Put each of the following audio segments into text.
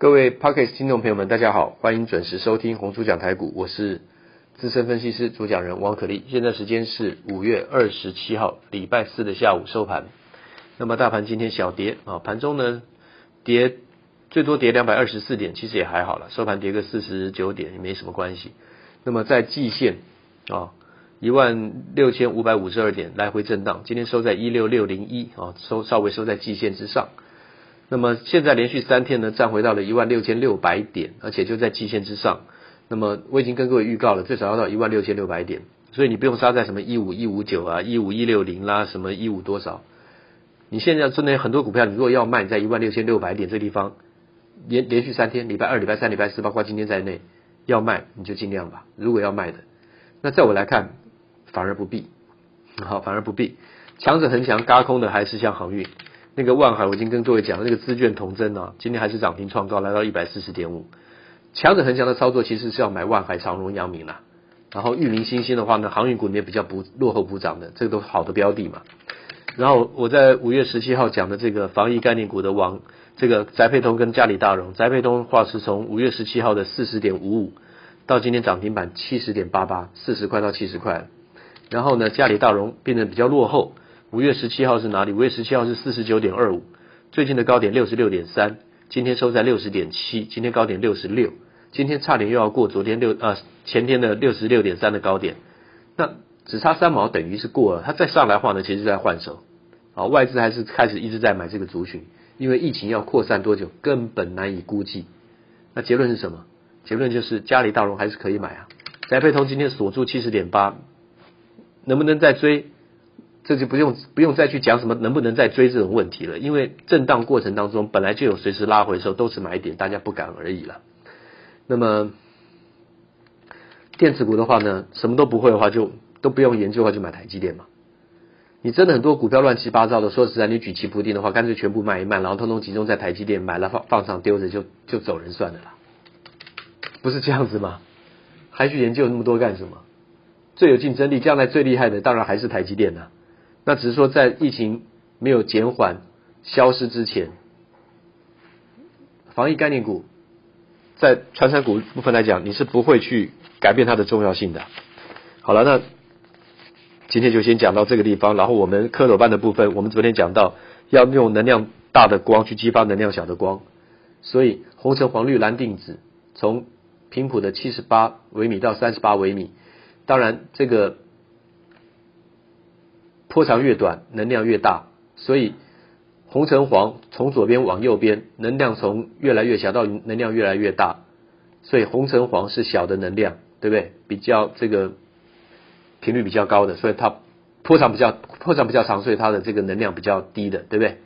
各位 Podcast 听众朋友们，大家好，欢迎准时收听红猪讲台股，我是资深分析师主讲人王可立。现在时间是五月二十七号礼拜四的下午收盘。那么大盘今天小跌啊，盘中呢跌最多跌两百二十四点，其实也还好了，收盘跌个四十九点也没什么关系。那么在季线啊一万六千五百五十二点来回震荡，今天收在一六六零一啊，收稍微收在季线之上。那么现在连续三天呢，站回到了一万六千六百点，而且就在季线之上。那么我已经跟各位预告了，最少要到一万六千六百点，所以你不用杀在什么一五一五九啊，一五一六零啦，什么一五多少。你现在真的很多股票，你如果要卖，在一万六千六百点这地方，连连续三天，礼拜二、礼拜三、礼拜四，包括今天在内，要卖你就尽量吧。如果要卖的，那在我来看，反而不必，好，反而不必。强者恒强，嘎空的还是像航运。那个万海，我已经跟各位讲了，那个资券同增啊，今天还是涨停创高，来到一百四十点五。强者恒强的操作，其实是要买万海、长荣、阳明啦。然后裕民、新兴的话呢，航运股里面比较不落后补涨的，这个都是好的标的嘛。然后我在五月十七号讲的这个防疫概念股的王，这个翟配通跟嘉里大荣，翟配通话是从五月十七号的四十点五五，到今天涨停板七十点八八，四十块到七十块。然后呢，嘉里大荣变得比较落后。五月十七号是哪里？五月十七号是四十九点二五，最近的高点六十六点三，今天收在六十点七，今天高点六十六，今天差点又要过昨天六呃前天的六十六点三的高点，那只差三毛等于是过了，它再上来的话呢，其实是在换手，啊外资还是开始一直在买这个族群，因为疫情要扩散多久根本难以估计，那结论是什么？结论就是嘉里大荣还是可以买啊，宅配通今天锁住七十点八，能不能再追？这就不用不用再去讲什么能不能再追这种问题了，因为震荡过程当中本来就有随时拉回的时候，都是买点，大家不敢而已了。那么电子股的话呢，什么都不会的话，就都不用研究的话，就买台积电嘛。你真的很多股票乱七八糟的，说实在，你举棋不定的话，干脆全部卖一卖，然后通通集中在台积电，买了放放上丢着就就走人算了啦，不是这样子吗？还去研究那么多干什么？最有竞争力、将来最厉害的，当然还是台积电呐。那只是说，在疫情没有减缓、消失之前，防疫概念股在传产股部分来讲，你是不会去改变它的重要性的。好了，那今天就先讲到这个地方。然后我们蝌蚪班的部分，我们昨天讲到要用能量大的光去激发能量小的光，所以红橙黄绿蓝靛紫从频谱的七十八微米到三十八微米，当然这个。波长越短，能量越大，所以红橙黄从左边往右边，能量从越来越小到能量越来越大，所以红橙黄是小的能量，对不对？比较这个频率比较高的，所以它波长比较波长比较长，所以它的这个能量比较低的，对不对？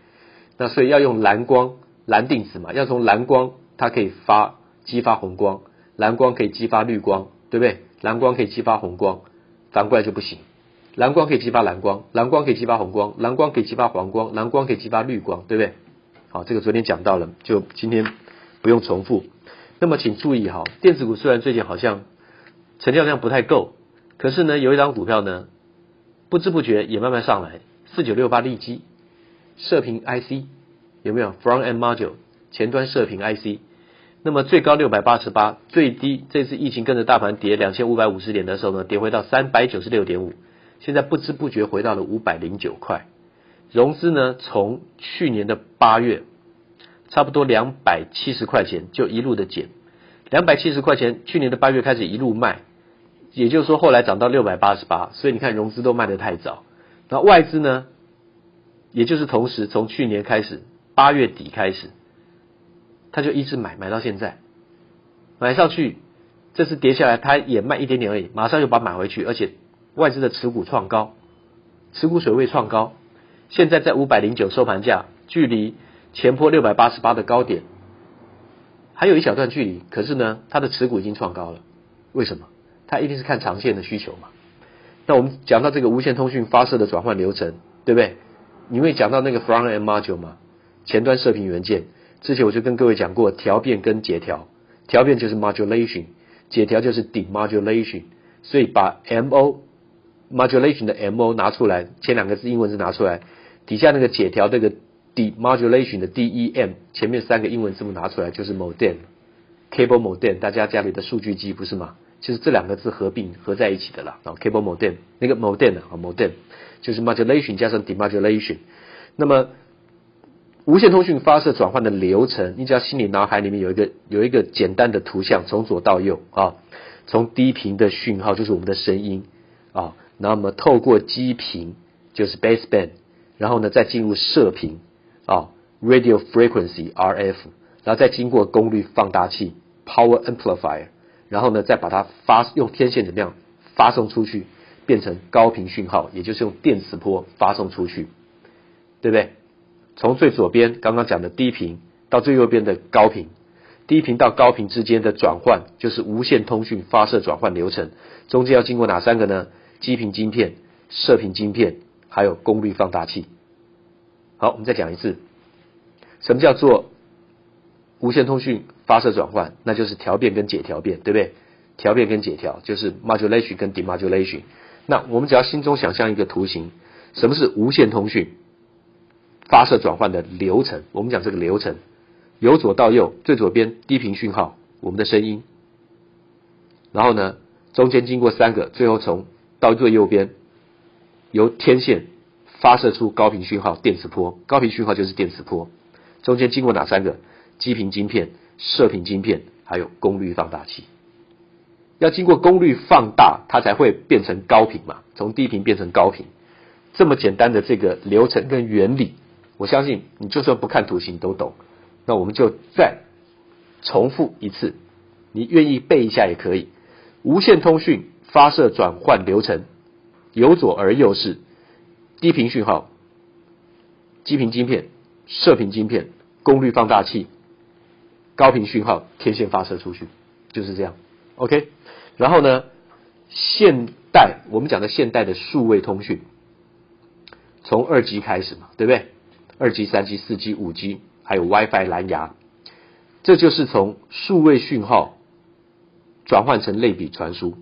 那所以要用蓝光蓝定子嘛，要从蓝光它可以发激发红光，蓝光可以激发绿光，对不对？蓝光可以激发红光，反过来就不行。蓝光可以激发蓝光，蓝光可以激发红光，蓝光可以激发黄光，蓝光可以激发绿光，对不对？好，这个昨天讲到了，就今天不用重复。那么请注意哈，电子股虽然最近好像成交量不太够，可是呢，有一张股票呢，不知不觉也慢慢上来，四九六八利基射频 IC 有没有？Front End Module 前端射频 IC，那么最高六百八十八，最低这次疫情跟着大盘跌两千五百五十点的时候呢，跌回到三百九十六点五。现在不知不觉回到了五百零九块，融资呢，从去年的八月差不多两百七十块钱就一路的减，两百七十块钱去年的八月开始一路卖，也就是说后来涨到六百八十八，所以你看融资都卖得太早，那外资呢，也就是同时从去年开始八月底开始，他就一直买买到现在，买上去这次跌下来他也卖一点点而已，马上又把它买回去，而且。外资的持股创高，持股水位创高，现在在五百零九收盘价，距离前波六百八十八的高点还有一小段距离。可是呢，它的持股已经创高了。为什么？它一定是看长线的需求嘛。那我们讲到这个无线通讯发射的转换流程，对不对？你会讲到那个 front end module 吗？前端射频元件。之前我就跟各位讲过调变跟解调，调变就是 modulation，解调就是 demodulation。所以把 mo modulation 的 mo 拿出来，前两个字英文字拿出来，底下那个解调这个 demodulation 的 D E M 前面三个英文字母拿出来就是 modem，cable modem，大家家里的数据机不是吗？就是这两个字合并合在一起的啦。啊，cable modem 那个 modem 啊，modem 就是 modulation 加上 demodulation。那么无线通讯发射转换的流程，你只要心里脑海里面有一个有一个简单的图像，从左到右啊，从低频的讯号就是我们的声音啊，那么透过基频就是 baseband，然后呢再进入射频啊 radio frequency RF，然后再经过功率放大器 power amplifier，然后呢再把它发用天线怎么样发送出去，变成高频讯号，也就是用电磁波发送出去，对不对？从最左边刚刚讲的低频到最右边的高频，低频到高频之间的转换就是无线通讯发射转换流程，中间要经过哪三个呢？基频晶片、射频晶片，还有功率放大器。好，我们再讲一次，什么叫做无线通讯发射转换？那就是调变跟解调变，对不对？调变跟解调就是 modulation 跟 demodulation。那我们只要心中想象一个图形，什么是无线通讯？发射转换的流程，我们讲这个流程，由左到右，最左边低频讯号，我们的声音，然后呢，中间经过三个，最后从到最右边，由天线发射出高频讯号，电磁波，高频讯号就是电磁波，中间经过哪三个？基频晶片、射频晶片，还有功率放大器，要经过功率放大，它才会变成高频嘛，从低频变成高频，这么简单的这个流程跟原理。我相信你就算不看图形都懂，那我们就再重复一次，你愿意背一下也可以。无线通讯发射转换流程，由左而右是低频讯号、基频晶片、射频晶片、功率放大器、高频讯号天线发射出去，就是这样。OK，然后呢，现代我们讲的现代的数位通讯，从二 G 开始嘛，对不对？二 G、三 G、四 G、五 G，还有 WiFi 蓝牙，这就是从数位讯号转换成类比传输。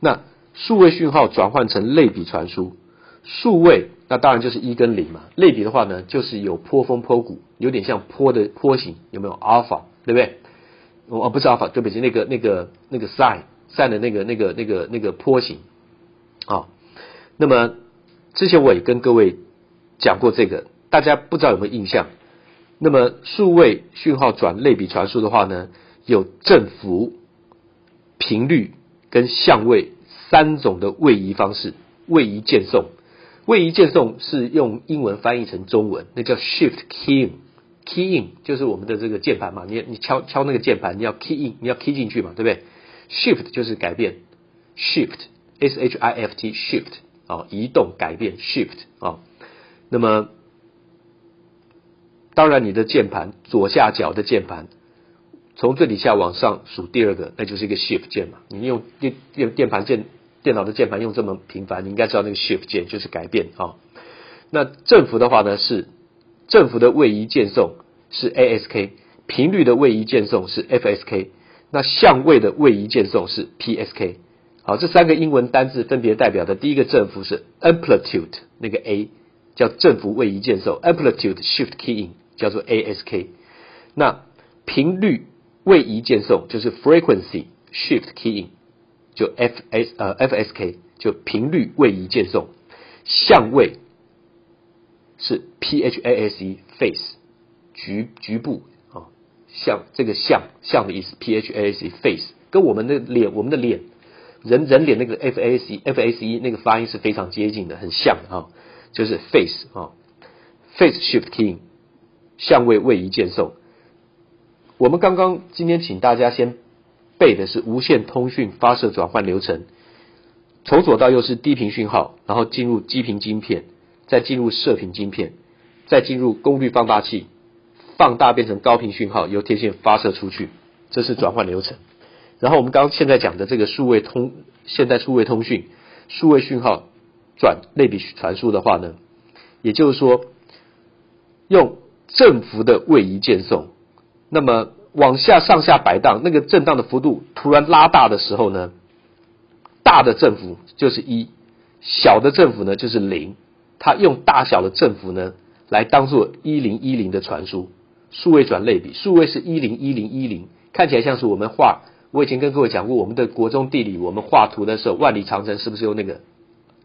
那数位讯号转换成类比传输，数位那当然就是一跟零嘛。类比的话呢，就是有坡峰坡谷，有点像坡的坡形，有没有？阿尔法，对不对？哦，不是阿尔法，对不起，那个那个那个 sin sin 的那个那个那个那个坡形啊。那么之前我也跟各位讲过这个。大家不知道有没有印象？那么数位讯号转类比传输的话呢，有振幅、频率跟相位三种的位移方式。位移键送，位移键送是用英文翻译成中文，那叫 shift keying。keying 就是我们的这个键盘嘛，你你敲敲那个键盘，你要 key in，你要 key 进去嘛，对不对？shift 就是改变，shift s h i f t shift 啊，移动改变 shift 啊，那么。当然，你的键盘左下角的键盘，从最底下往上数第二个，那就是一个 Shift 键嘛。你用电电键盘键电脑的键盘用这么频繁，你应该知道那个 Shift 键就是改变啊。那振幅的话呢，是振幅的位移键送是 ASK，频率的位移键送是 FSK，那相位的位移键送是 PSK。好，这三个英文单字分别代表的第一个振幅是 Amplitude，那个 A 叫振幅位移键送，Amplitude Shift Keying。叫做 ASK，那频率位移键送就是 Frequency Shift Keying，就 FS 呃 FSK 就频率位移键送，相位是 PHASE face 局局部啊，像这个像像的意思 PHASE face，跟我们的脸我们的脸人人脸那个 FASE FASE 那个发音是非常接近的，很像啊，就是 face 啊 face Shift Keying。相位位移键送，我们刚刚今天请大家先背的是无线通讯发射转换流程，从左到右是低频讯号，然后进入基频晶片，再进入射频晶片，再进入功率放大器，放大变成高频讯号，由天线发射出去，这是转换流程。然后我们刚刚现在讲的这个数位通现代数位通讯数位讯号转类比传输的话呢，也就是说用。振幅的位移键送，那么往下上下摆荡，那个震荡的幅度突然拉大的时候呢，大的振幅就是一，小的振幅呢就是零。它用大小的振幅呢来当做一零一零的传输，数位转类比，数位是一零一零一零，看起来像是我们画。我以前跟各位讲过，我们的国中地理，我们画图的时候，万里长城是不是用那个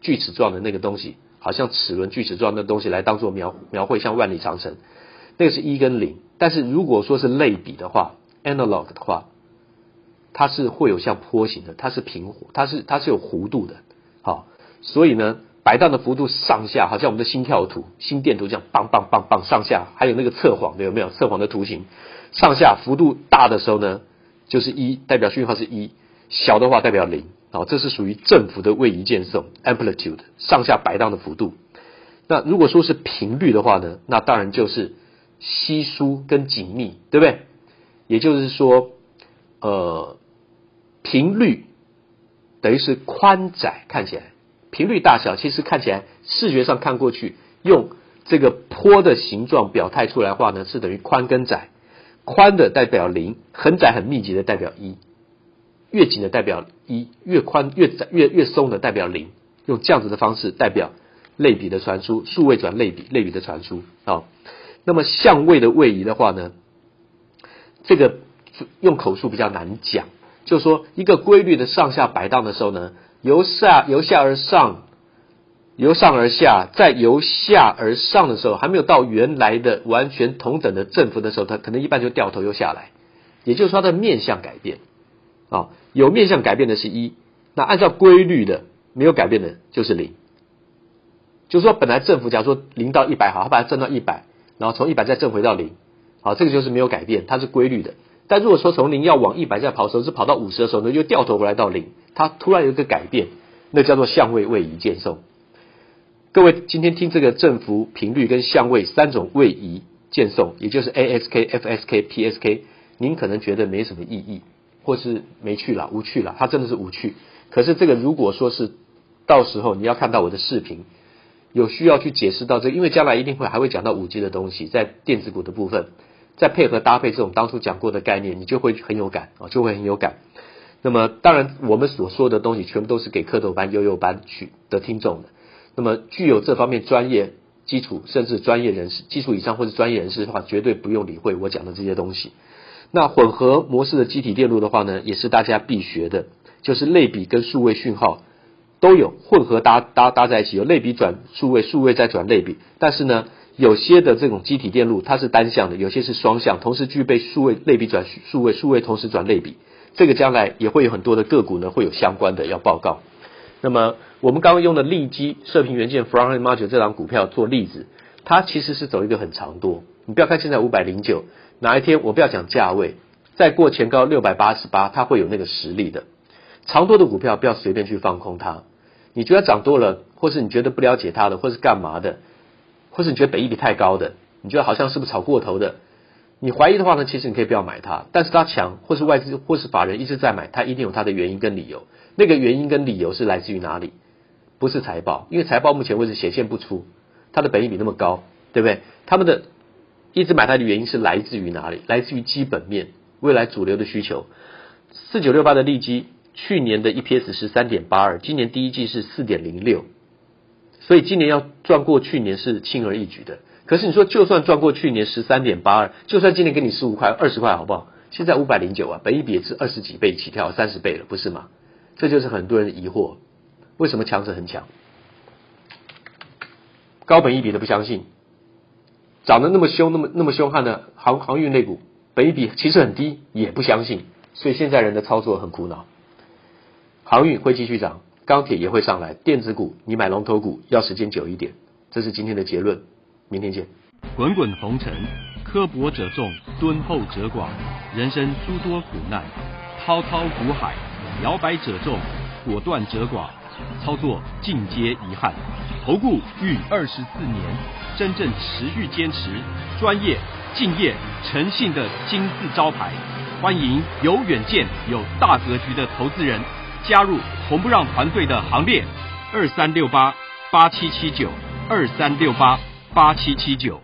锯齿状的那个东西，好像齿轮锯齿状的东西来当做描描绘，像万里长城，那个是一跟零。但是如果说是类比的话，analog 的话，它是会有像坡形的，它是平，它是它是有弧度的，好，所以呢。摆荡的幅度上下，好像我们的心跳图、心电图这样，棒棒棒棒上下，还有那个测谎的有没有？测谎的图形上下幅度大的时候呢，就是一，代表讯号是一；小的话代表零。好，这是属于振幅的位移渐送 （amplitude） 上下摆荡的幅度。那如果说是频率的话呢，那当然就是稀疏跟紧密，对不对？也就是说，呃，频率等于是宽窄，看起来。频率大小其实看起来，视觉上看过去，用这个坡的形状表态出来的话呢，是等于宽跟窄。宽的代表零，很窄很密集的代表一，越紧的代表一，越宽越窄越越松的代表零。用这样子的方式代表类比的传输，数位转类比，类比的传输。好，那么相位的位移的话呢，这个用口述比较难讲，就是说一个规律的上下摆荡的时候呢。由下由下而上，由上而下，再由下而上的时候，还没有到原来的完全同等的振幅的时候，它可能一半就掉头又下来。也就是说，它的面向改变啊，有面向改变的是一，那按照规律的没有改变的就是零。就是说，本来振幅假如说零到一百好，它把它振到一百，然后从一百再振回到零，好，这个就是没有改变，它是规律的。但如果说从零要往一百再跑的时候，是跑到五十的时候呢，又掉头回来到零，它突然有一个改变，那叫做相位位移渐送。各位今天听这个振幅、频率跟相位三种位移渐送，也就是 ASK、FSK、PSK，您可能觉得没什么意义，或是没趣了、无趣了，它真的是无趣。可是这个如果说是到时候你要看到我的视频，有需要去解释到这，因为将来一定会还会讲到五 G 的东西，在电子股的部分。再配合搭配这种当初讲过的概念，你就会很有感啊，就会很有感。那么当然，我们所说的东西全部都是给蝌蚪班、幼幼班去的听众的。那么具有这方面专业基础，甚至专业人士、基础以上或者专业人士的话，绝对不用理会我讲的这些东西。那混合模式的机体电路的话呢，也是大家必学的，就是类比跟数位讯号都有混合搭搭搭在一起，有类比转数位，数位再转类比，但是呢。有些的这种积体电路它是单向的，有些是双向，同时具备数位类比转数位，数位同时转类比。这个将来也会有很多的个股呢会有相关的要报告。那么我们刚刚用的利基射频元件 Front-end Module 这档股票做例子，它其实是走一个很长多。你不要看现在五百零九，哪一天我不要讲价位，再过前高六百八十八，它会有那个实力的。长多的股票不要随便去放空它。你觉得涨多了，或是你觉得不了解它的，或是干嘛的？或是你觉得本益比太高的，你觉得好像是不是炒过头的？你怀疑的话呢，其实你可以不要买它。但是它强，或是外资或是法人一直在买，它一定有它的原因跟理由。那个原因跟理由是来自于哪里？不是财报，因为财报目前为止显现不出它的本益比那么高，对不对？他们的一直买它的原因是来自于哪里？来自于基本面，未来主流的需求。四九六八的利基，去年的 EPS 是三点八二，今年第一季是四点零六。所以今年要赚过去年是轻而易举的。可是你说，就算赚过去年十三点八二，就算今年给你十五块、二十块，好不好？现在五百零九啊，本一比也是二十几倍起跳，三十倍了，不是吗？这就是很多人的疑惑：为什么强者很强？高本一比的不相信，涨得那么凶、那么那么凶悍的航航运类股，本一比其实很低，也不相信。所以现在人的操作很苦恼。航运会继续涨。钢铁也会上来，电子股你买龙头股要时间久一点，这是今天的结论。明天见。滚滚红尘，刻薄者众，敦厚者寡。人生诸多苦难，滔滔苦海，摇摆者众，果断者寡。操作尽皆遗憾。投顾逾二十四年，真正持续坚持、专业、敬业、诚信的金字招牌。欢迎有远见、有大格局的投资人。加入红不让团队的行列，二三六八八七七九，二三六八八七七九。